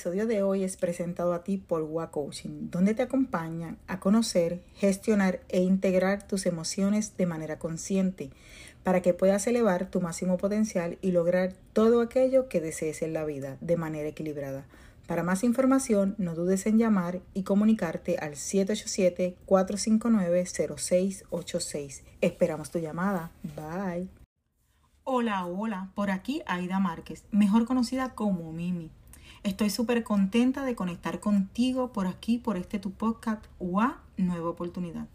El episodio de hoy es presentado a ti por WA Coaching, donde te acompañan a conocer, gestionar e integrar tus emociones de manera consciente para que puedas elevar tu máximo potencial y lograr todo aquello que desees en la vida de manera equilibrada. Para más información, no dudes en llamar y comunicarte al 787-459-0686. Esperamos tu llamada. Bye. Hola, hola, por aquí Aida Márquez, mejor conocida como Mimi. Estoy súper contenta de conectar contigo por aquí, por este tu podcast UA Nueva Oportunidad,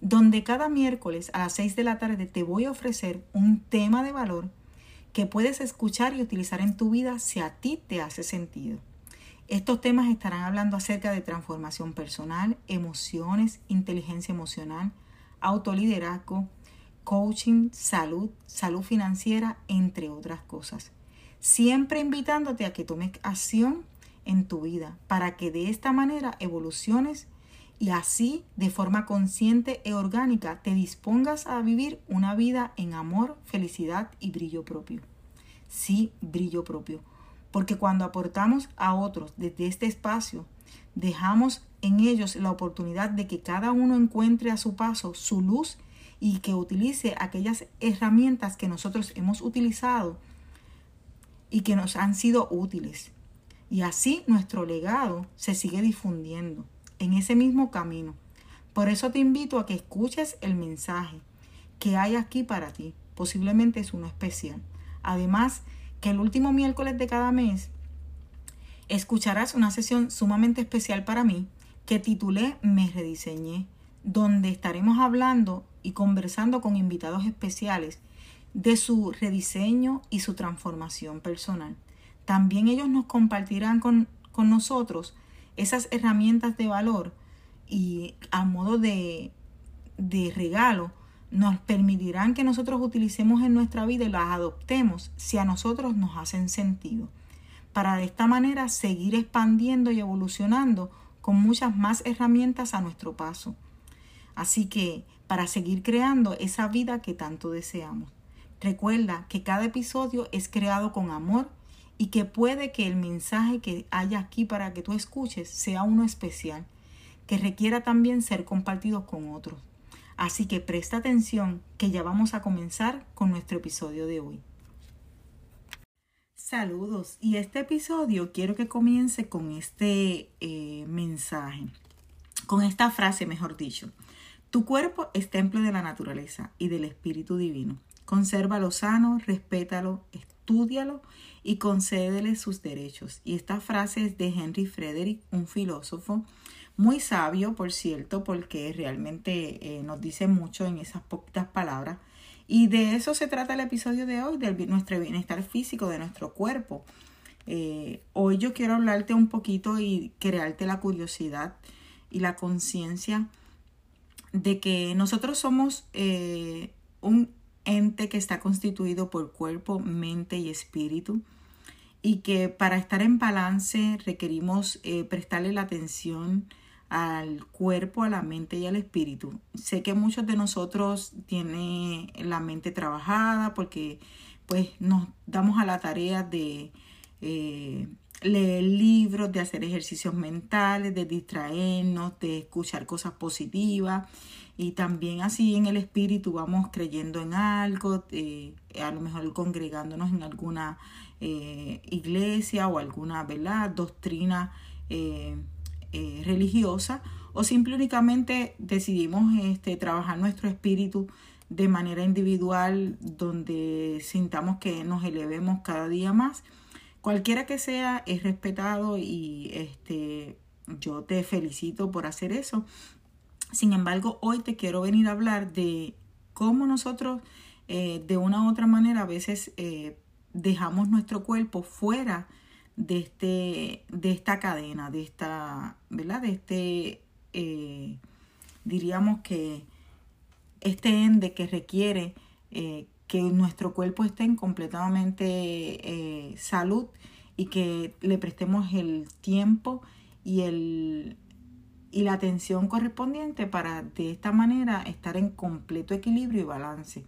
donde cada miércoles a las 6 de la tarde te voy a ofrecer un tema de valor que puedes escuchar y utilizar en tu vida si a ti te hace sentido. Estos temas estarán hablando acerca de transformación personal, emociones, inteligencia emocional, autoliderazgo, coaching, salud, salud financiera, entre otras cosas siempre invitándote a que tomes acción en tu vida para que de esta manera evoluciones y así de forma consciente e orgánica te dispongas a vivir una vida en amor, felicidad y brillo propio. Sí, brillo propio. Porque cuando aportamos a otros desde este espacio, dejamos en ellos la oportunidad de que cada uno encuentre a su paso su luz y que utilice aquellas herramientas que nosotros hemos utilizado y que nos han sido útiles. Y así nuestro legado se sigue difundiendo en ese mismo camino. Por eso te invito a que escuches el mensaje que hay aquí para ti. Posiblemente es uno especial. Además, que el último miércoles de cada mes escucharás una sesión sumamente especial para mí que titulé Me rediseñé, donde estaremos hablando y conversando con invitados especiales de su rediseño y su transformación personal. También ellos nos compartirán con, nosotros esas herramientas de valor y a modo de, de regalo nos permitirán que nosotros utilicemos en nuestra vida y las adoptemos si a nosotros nos hacen sentido. Para de esta manera seguir expandiendo y evolucionando con muchas más herramientas a nuestro paso. Así que para seguir creando esa vida que tanto deseamos. Recuerda que cada episodio es creado con amor y que puede que el mensaje que haya aquí para que tú escuches sea uno especial, que requiera también ser compartido con otros. Así que presta atención que ya vamos a comenzar con nuestro episodio de hoy. Saludos y este episodio quiero que comience con este eh, mensaje, con esta frase mejor dicho. Tu cuerpo es templo de la naturaleza y del Espíritu Divino. Consérvalo sano, respétalo, estúdialo y concédele sus derechos. Y esta frase es de Henry Frederick, un filósofo muy sabio, por cierto, porque realmente eh, nos dice mucho en esas poquitas palabras. Y de eso se trata el episodio de hoy, de nuestro bienestar físico, de nuestro cuerpo. Eh, hoy yo quiero hablarte un poquito y crearte la curiosidad y la conciencia de que nosotros somos eh, un ente que está constituido por cuerpo, mente y espíritu y que para estar en balance requerimos eh, prestarle la atención al cuerpo, a la mente y al espíritu. Sé que muchos de nosotros tienen la mente trabajada porque pues nos damos a la tarea de eh, leer libros, de hacer ejercicios mentales, de distraernos, de escuchar cosas positivas y también así en el espíritu vamos creyendo en algo, eh, a lo mejor congregándonos en alguna eh, iglesia o alguna ¿verdad? doctrina eh, religiosa o simplemente decidimos este, trabajar nuestro espíritu de manera individual donde sintamos que nos elevemos cada día más. Cualquiera que sea es respetado y este, yo te felicito por hacer eso sin embargo, hoy te quiero venir a hablar de cómo nosotros eh, de una u otra manera a veces eh, dejamos nuestro cuerpo fuera de, este, de esta cadena, de esta, ¿verdad? De este, eh, diríamos que este ende que requiere que nuestro cuerpo esté en completamente salud y que le prestemos el tiempo y el, y la atención correspondiente para de esta manera estar en completo equilibrio y balance.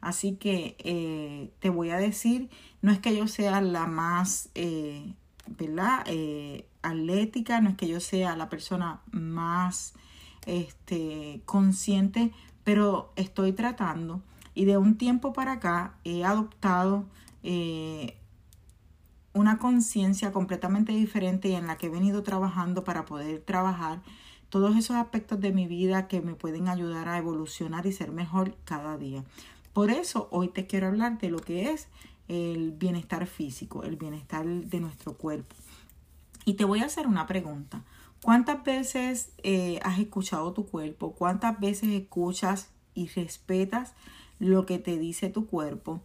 Así que eh, te voy a decir, no es que yo sea la más eh, ¿verdad? Eh, atlética, no es que yo sea la persona más este, consciente, pero estoy tratando y de un tiempo para acá he adoptado una conciencia completamente diferente y en la que he venido trabajando para poder trabajar todos esos aspectos de mi vida que me pueden ayudar a evolucionar y ser mejor cada día. Por eso hoy te quiero hablar de lo que es el bienestar físico, el bienestar de nuestro cuerpo. Y te voy a hacer una pregunta. ¿Cuántas veces eh, has escuchado tu cuerpo? ¿Cuántas veces escuchas y respetas lo que te dice tu cuerpo?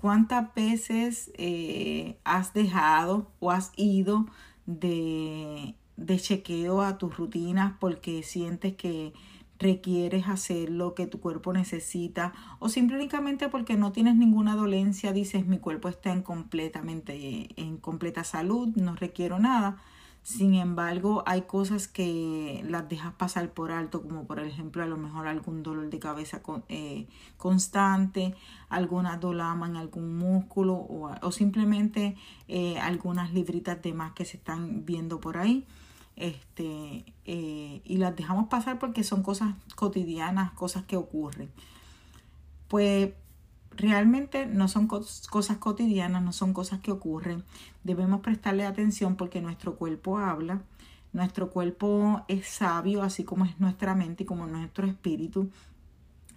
¿Cuántas veces eh, has dejado o has ido de, de chequeo a tus rutinas porque sientes que requieres hacer lo que tu cuerpo necesita o simplemente porque no tienes ninguna dolencia, dices mi cuerpo está en completamente en completa salud, no requiero nada. Sin embargo, hay cosas que las dejas pasar por alto, como por ejemplo a lo mejor algún dolor de cabeza eh, constante, alguna dolama en algún músculo o, simplemente eh, algunas libritas de más que se están viendo por ahí. Este, eh, y las dejamos pasar porque son cosas cotidianas, cosas que ocurren. Pues realmente no son cosas cotidianas, no son cosas que ocurren. Debemos prestarle atención porque nuestro cuerpo habla, nuestro cuerpo es sabio, así como es nuestra mente y como nuestro espíritu.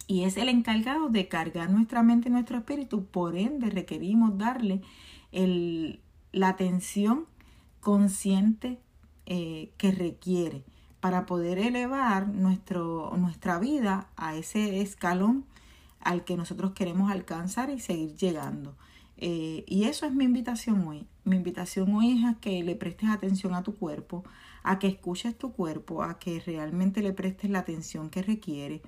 Y es el encargado de cargar nuestra mente y nuestro espíritu. Por ende, requerimos darle el, la atención consciente eh, que requiere para poder elevar nuestro, nuestra vida a ese escalón al que nosotros queremos alcanzar y seguir llegando. Eh, y eso es mi invitación hoy. Mi invitación hoy es a que le prestes atención a tu cuerpo, a que escuches tu cuerpo, a que realmente le prestes la atención que requiere,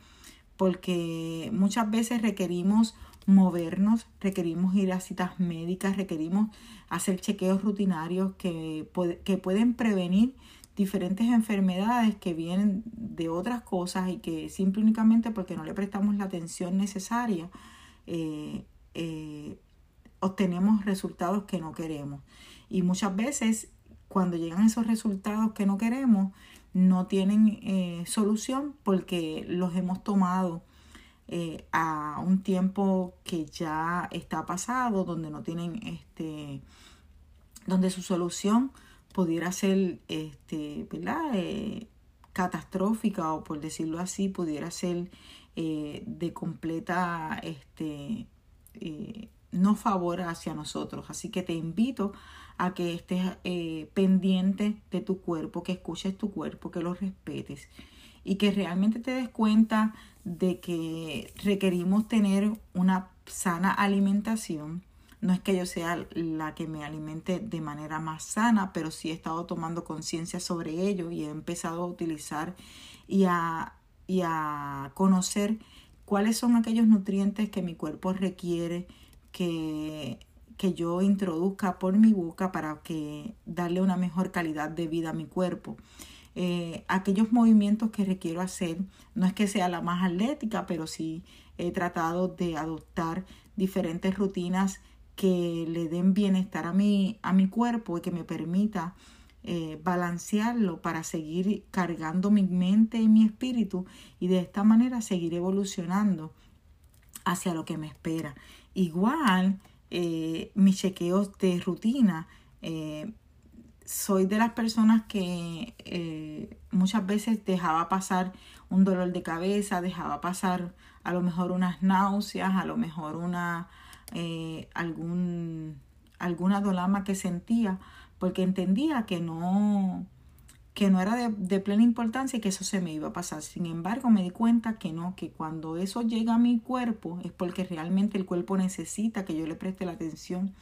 porque muchas veces requerimos movernos, requerimos ir a citas médicas, requerimos hacer chequeos rutinarios que, que pueden prevenir diferentes enfermedades que vienen de otras cosas y que simple únicamente porque no le prestamos la atención necesaria, eh, eh, obtenemos resultados que no queremos. Y muchas veces cuando llegan esos resultados que no queremos, no tienen eh, solución porque los hemos tomado a un tiempo que ya está pasado, donde no tienen este, donde su solución pudiera ser este, ¿verdad? Eh, catastrófica o por decirlo así, pudiera ser eh, de completa este, eh, no favor hacia nosotros. Así que te invito a que estés pendiente de tu cuerpo, que escuches tu cuerpo, que lo respetes y que realmente te des cuenta de que requerimos tener una sana alimentación no es que yo sea la que me alimente de manera más sana, pero sí he estado tomando conciencia sobre ello y he empezado a utilizar y a, y a conocer cuáles son aquellos nutrientes que mi cuerpo requiere que, que yo introduzca por mi boca para que darle una mejor calidad de vida a mi cuerpo. Eh, aquellos movimientos que requiero hacer, no es que sea la más atlética, pero sí he tratado de adoptar diferentes rutinas que le den bienestar a mi, a mi cuerpo y que me permita eh, balancearlo para seguir cargando mi mente y mi espíritu y de esta manera seguir evolucionando hacia lo que me espera. Igual, eh, mis chequeos de rutina, eh, soy de las personas que muchas veces dejaba pasar un dolor de cabeza, dejaba pasar a lo mejor unas náuseas, a lo mejor una eh, algún, alguna dolama que sentía, porque entendía que no, que no era de, de, plena importancia y que eso se me iba a pasar. Sin embargo, me di cuenta que no, que cuando eso llega a mi cuerpo es porque realmente el cuerpo necesita que yo le preste la atención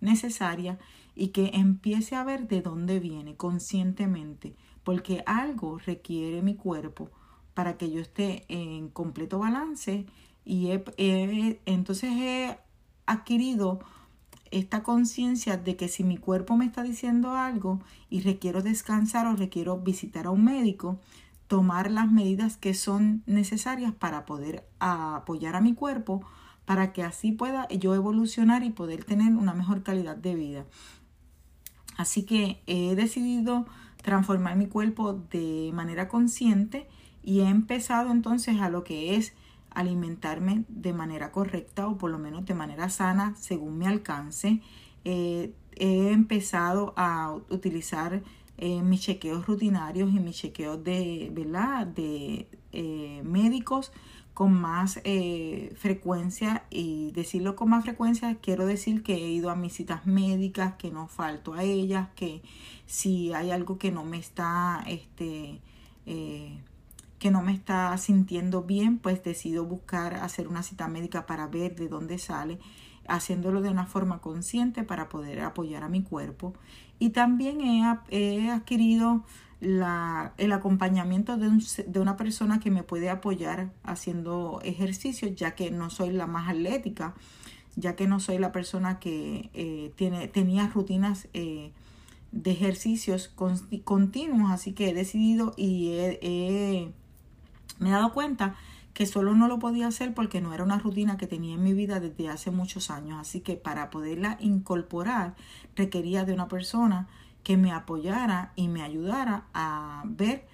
necesaria y que empiece a ver de dónde viene conscientemente, porque algo requiere mi cuerpo para que yo esté en completo balance y entonces he adquirido esta conciencia de que si mi cuerpo me está diciendo algo y requiero descansar o requiero visitar a un médico, tomar las medidas que son necesarias para poder apoyar a mi cuerpo para que así pueda yo evolucionar y poder tener una mejor calidad de vida. Así que he decidido transformar mi cuerpo de manera consciente y he empezado entonces a lo que es alimentarme de manera correcta o por lo menos de manera sana según mi alcance. Eh, he empezado a utilizar eh, mis chequeos rutinarios y mis chequeos de, ¿verdad? de eh, médicos con más eh, frecuencia y decirlo con más frecuencia quiero decir que he ido a mis citas médicas, que no falto a ellas, que si hay algo que no me está este que no me está sintiendo bien, pues decido buscar hacer una cita médica para ver de dónde sale, haciéndolo de una forma consciente para poder apoyar a mi cuerpo. Y también he, he adquirido la, el acompañamiento de, un, de, una persona que me puede apoyar haciendo ejercicio, ya que no soy la más atlética, ya que no soy la persona que eh, tiene, tenía rutinas eh, de ejercicios continuos, así que he decidido y me he dado cuenta que solo no lo podía hacer porque no era una rutina que tenía en mi vida desde hace muchos años, así que para poderla incorporar requería de una persona que me apoyara y me ayudara a ver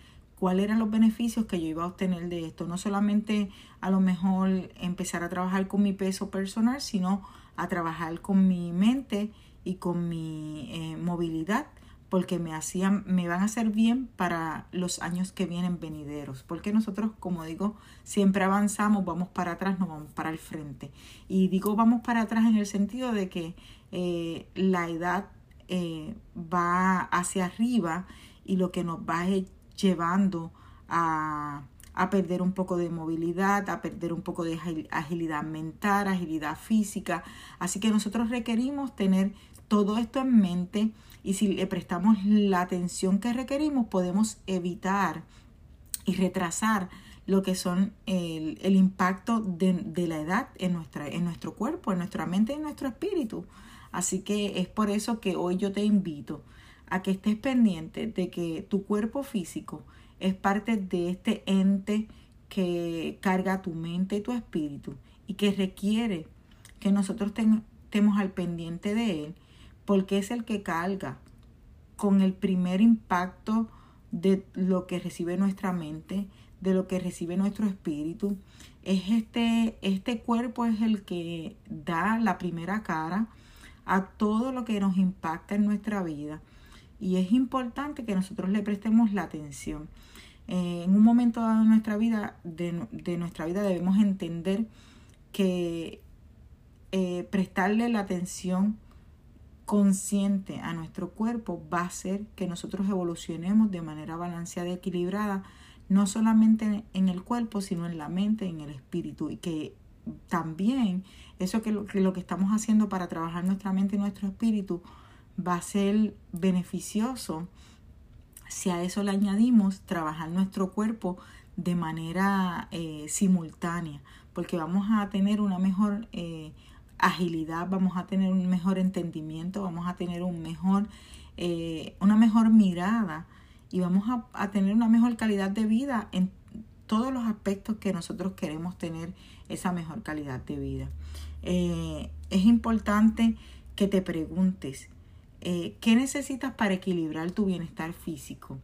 cuáles eran los beneficios que yo iba a obtener de esto. No solamente a lo mejor empezar a trabajar con mi peso personal, sino a trabajar con mi mente y con mi eh, movilidad, porque me hacían, me van a hacer bien para los años que vienen venideros. Porque nosotros, como digo, siempre avanzamos, vamos para atrás, no vamos para el frente. Y digo vamos para atrás en el sentido de que eh, la edad eh, va hacia arriba y lo que nos va llevando a, a perder un poco de movilidad, a perder un poco de agilidad mental, agilidad física. Así que nosotros requerimos tener todo esto en mente y si le prestamos la atención que requerimos podemos evitar y retrasar lo que son el, el impacto de, de, la edad en, nuestra, en nuestro cuerpo, en nuestra mente y en nuestro espíritu. Así que es por eso que hoy yo te invito a que estés pendiente de que tu cuerpo físico es parte de este ente que carga tu mente y tu espíritu y que requiere que nosotros estemos al pendiente de él porque es el que carga con el primer impacto de lo que recibe nuestra mente, de lo que recibe nuestro espíritu. Es este, este cuerpo es el que da la primera cara a todo lo que nos impacta en nuestra vida. Y es importante que nosotros le prestemos la atención. Eh, en un momento dado de nuestra vida, de, nuestra vida debemos entender que eh, prestarle la atención consciente a nuestro cuerpo va a hacer que nosotros evolucionemos de manera balanceada y equilibrada, no solamente en el cuerpo, sino en la mente, en el espíritu, y que también eso que lo, que estamos haciendo para trabajar nuestra mente y nuestro espíritu va a ser beneficioso. Si a eso le añadimos trabajar nuestro cuerpo de manera eh, simultánea, porque vamos a tener una mejor eh, agilidad, vamos a tener un mejor entendimiento, vamos a tener un mejor, eh, una mejor mirada y vamos a, a tener una mejor calidad de vida en todos los aspectos que nosotros queremos tener esa mejor calidad de vida. Eh, es importante que te preguntes, eh, ¿qué necesitas para equilibrar tu bienestar físico?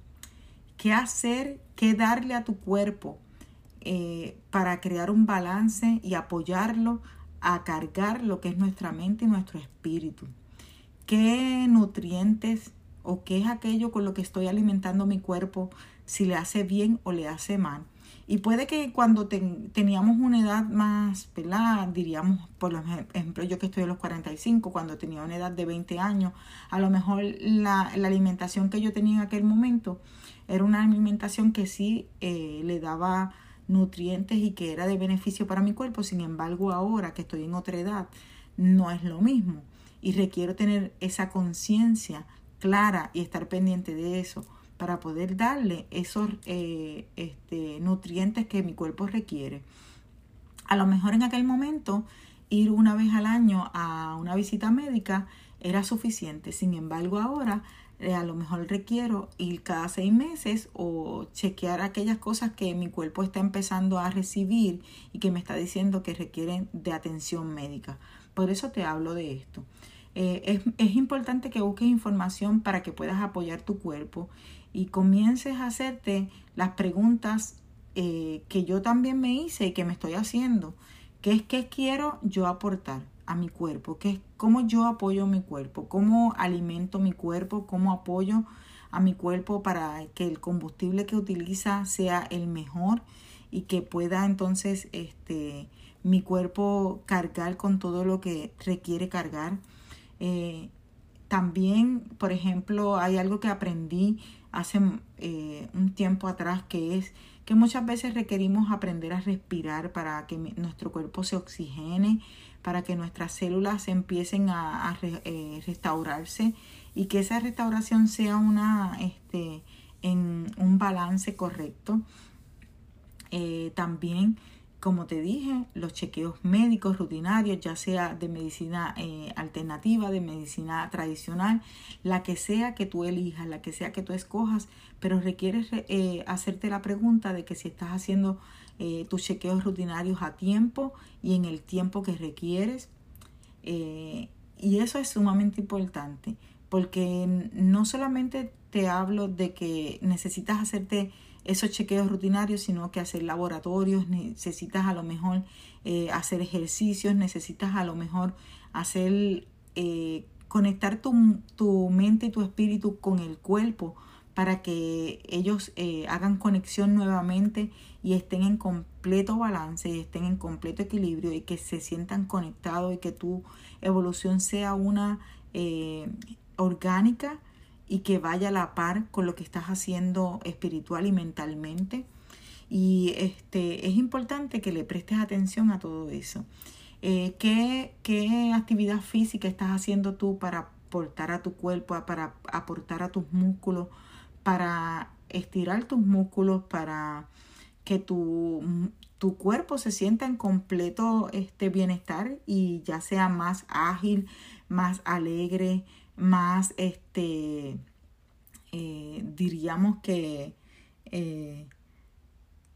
¿Qué hacer, qué darle a tu cuerpo para crear un balance y apoyarlo a cargar lo que es nuestra mente y nuestro espíritu? ¿Qué nutrientes o qué es aquello con lo que estoy alimentando mi cuerpo, si le hace bien o le hace mal? Y puede que cuando teníamos una edad más pelada, diríamos, por ejemplo, yo que estoy a los 45, cuando tenía una edad de 20 años, a lo mejor la, la alimentación que yo tenía en aquel momento era una alimentación que sí eh, le daba nutrientes y que era de beneficio para mi cuerpo. Sin embargo, ahora que estoy en otra edad, no es lo mismo. Y requiero tener esa conciencia clara y estar pendiente de eso para poder darle esos eh, este, nutrientes que mi cuerpo requiere. A lo mejor en aquel momento ir una vez al año a una visita médica era suficiente. Sin embargo, ahora eh, a lo mejor requiero ir cada seis meses o chequear aquellas cosas que mi cuerpo está empezando a recibir y que me está diciendo que requieren de atención médica. Por eso te hablo de esto. Eh, es, importante que busques información para que puedas apoyar tu cuerpo y comiences a hacerte las preguntas eh, que yo también me hice y que me estoy haciendo. ¿Qué es que quiero yo aportar a mi cuerpo? ¿Qué es cómo yo apoyo mi cuerpo? ¿Cómo alimento mi cuerpo? ¿Cómo apoyo a mi cuerpo para que el combustible que utiliza sea el mejor y que pueda entonces este mi cuerpo cargar con todo lo que requiere cargar. Eh, también, por ejemplo, hay algo que aprendí hace eh, un tiempo atrás que es que muchas veces requerimos aprender a respirar para que nuestro cuerpo se oxigene, para que nuestras células empiecen a, eh, restaurarse y que esa restauración sea una este, en un balance correcto. también como te dije, los chequeos médicos rutinarios, ya sea de medicina eh, alternativa, de medicina tradicional, la que sea que tú elijas, la que sea que tú escojas, pero requieres eh, hacerte la pregunta de que si estás haciendo eh, tus chequeos rutinarios a tiempo y en el tiempo que requieres. y eso es sumamente importante, porque no solamente te hablo de que necesitas hacerte esos chequeos rutinarios, sino que hacer laboratorios, necesitas a lo mejor eh, hacer ejercicios, necesitas a lo mejor hacer, eh, conectar tu, tu, mente y tu espíritu con el cuerpo para que ellos eh, hagan conexión nuevamente y estén en completo balance y estén en completo equilibrio y que se sientan conectados y que tu evolución sea una orgánica y que vaya a la par con lo que estás haciendo espiritual y mentalmente. Y este, es importante que le prestes atención a todo eso. Eh, ¿qué, ¿Qué actividad física estás haciendo tú para aportar a tu cuerpo, para aportar a tus músculos, para estirar tus músculos, para que tu, tu cuerpo se sienta en completo este bienestar y ya sea más ágil, más alegre, más, este, eh, diríamos que eh,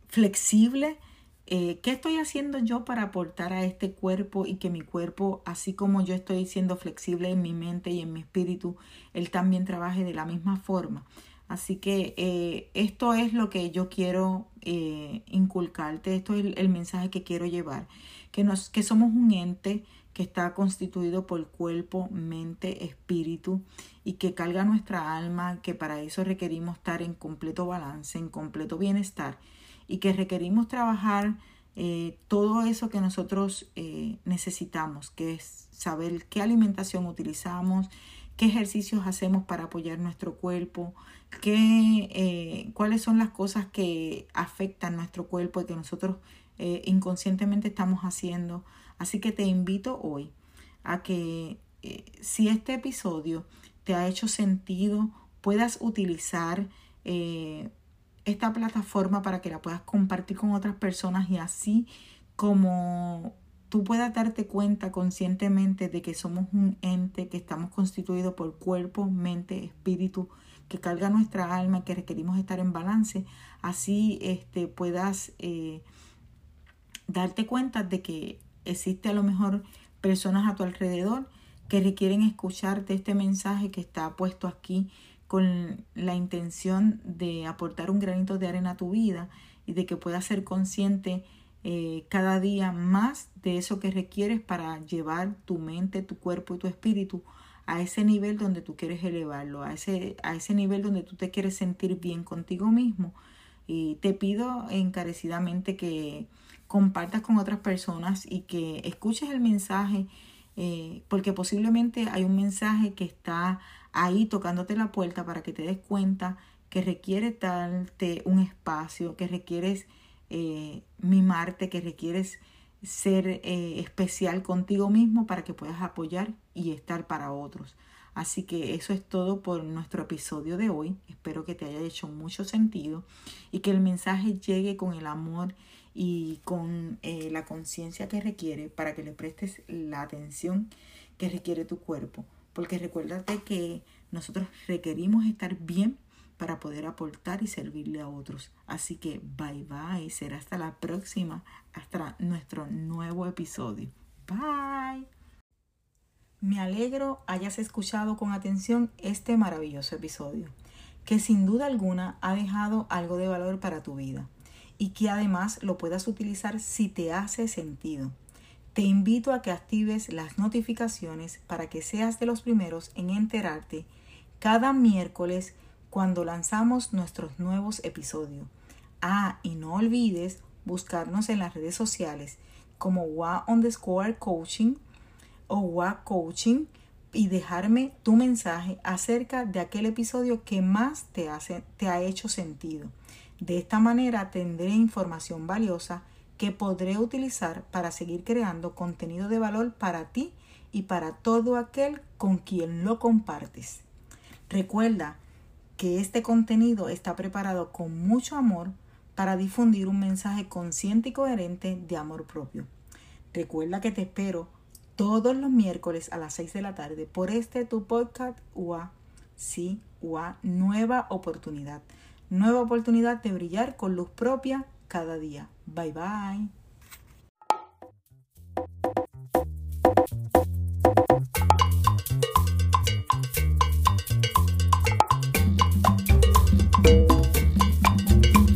flexible. Eh, ¿Qué estoy haciendo yo para aportar a este cuerpo y que mi cuerpo, así como yo estoy siendo flexible en mi mente y en mi espíritu, él también trabaje de la misma forma? Así que esto es lo que yo quiero inculcarte, esto es el, mensaje que quiero llevar, que, nos, que somos un ente que está constituido por cuerpo, mente, espíritu y que carga nuestra alma, que para eso requerimos estar en completo balance, en completo bienestar y que requerimos trabajar eh, todo eso que nosotros eh, necesitamos, que es saber qué alimentación utilizamos, qué ejercicios hacemos para apoyar nuestro cuerpo, qué, eh, cuáles son las cosas que afectan nuestro cuerpo y que nosotros inconscientemente estamos haciendo Así que te invito hoy a que eh, si este episodio te ha hecho sentido, puedas utilizar eh, esta plataforma para que la puedas compartir con otras personas y así como tú puedas darte cuenta conscientemente de que somos un ente, que estamos constituidos por cuerpo, mente, espíritu, que carga nuestra alma, que requerimos estar en balance, así este, puedas eh, darte cuenta de que existe a lo mejor personas a tu alrededor que requieren escucharte este mensaje que está puesto aquí con la intención de aportar un granito de arena a tu vida y de que puedas ser consciente eh, cada día más de eso que requieres para llevar tu mente, tu cuerpo y tu espíritu a ese nivel donde tú quieres elevarlo, a ese, a ese nivel donde tú te quieres sentir bien contigo mismo. Y te pido encarecidamente que compartas con otras personas y que escuches el mensaje, eh, porque posiblemente hay un mensaje que está ahí tocándote la puerta para que te des cuenta que requiere darte un espacio, que requieres eh, mimarte, que requieres ser eh, especial contigo mismo para que puedas apoyar y estar para otros. Así que eso es todo por nuestro episodio de hoy. Espero que te haya hecho mucho sentido y que el mensaje llegue con el amor y con eh, la conciencia que requiere para que le prestes la atención que requiere tu cuerpo. Porque recuérdate que nosotros requerimos estar bien para poder aportar y servirle a otros. Así que bye bye, será hasta la próxima, hasta nuestro nuevo episodio. Bye. Me alegro hayas escuchado con atención este maravilloso episodio, que sin duda alguna ha dejado algo de valor para tu vida y que además lo puedas utilizar si te hace sentido. Te invito a que actives las notificaciones para que seas de los primeros en enterarte cada miércoles cuando lanzamos nuestros nuevos episodios. Ah, y no olvides buscarnos en las redes sociales como WA underscore coaching o WA coaching y dejarme tu mensaje acerca de aquel episodio que más te, hace, te ha hecho sentido. De esta manera tendré información valiosa que podré utilizar para seguir creando contenido de valor para ti y para todo aquel con quien lo compartes. Recuerda que este contenido está preparado con mucho amor para difundir un mensaje consciente y coherente de amor propio. Recuerda que te espero todos los miércoles a las 6 de la tarde por este tu podcast UA, sí, UA, nueva oportunidad. Nueva oportunidad de brillar con luz propia cada día. Bye bye.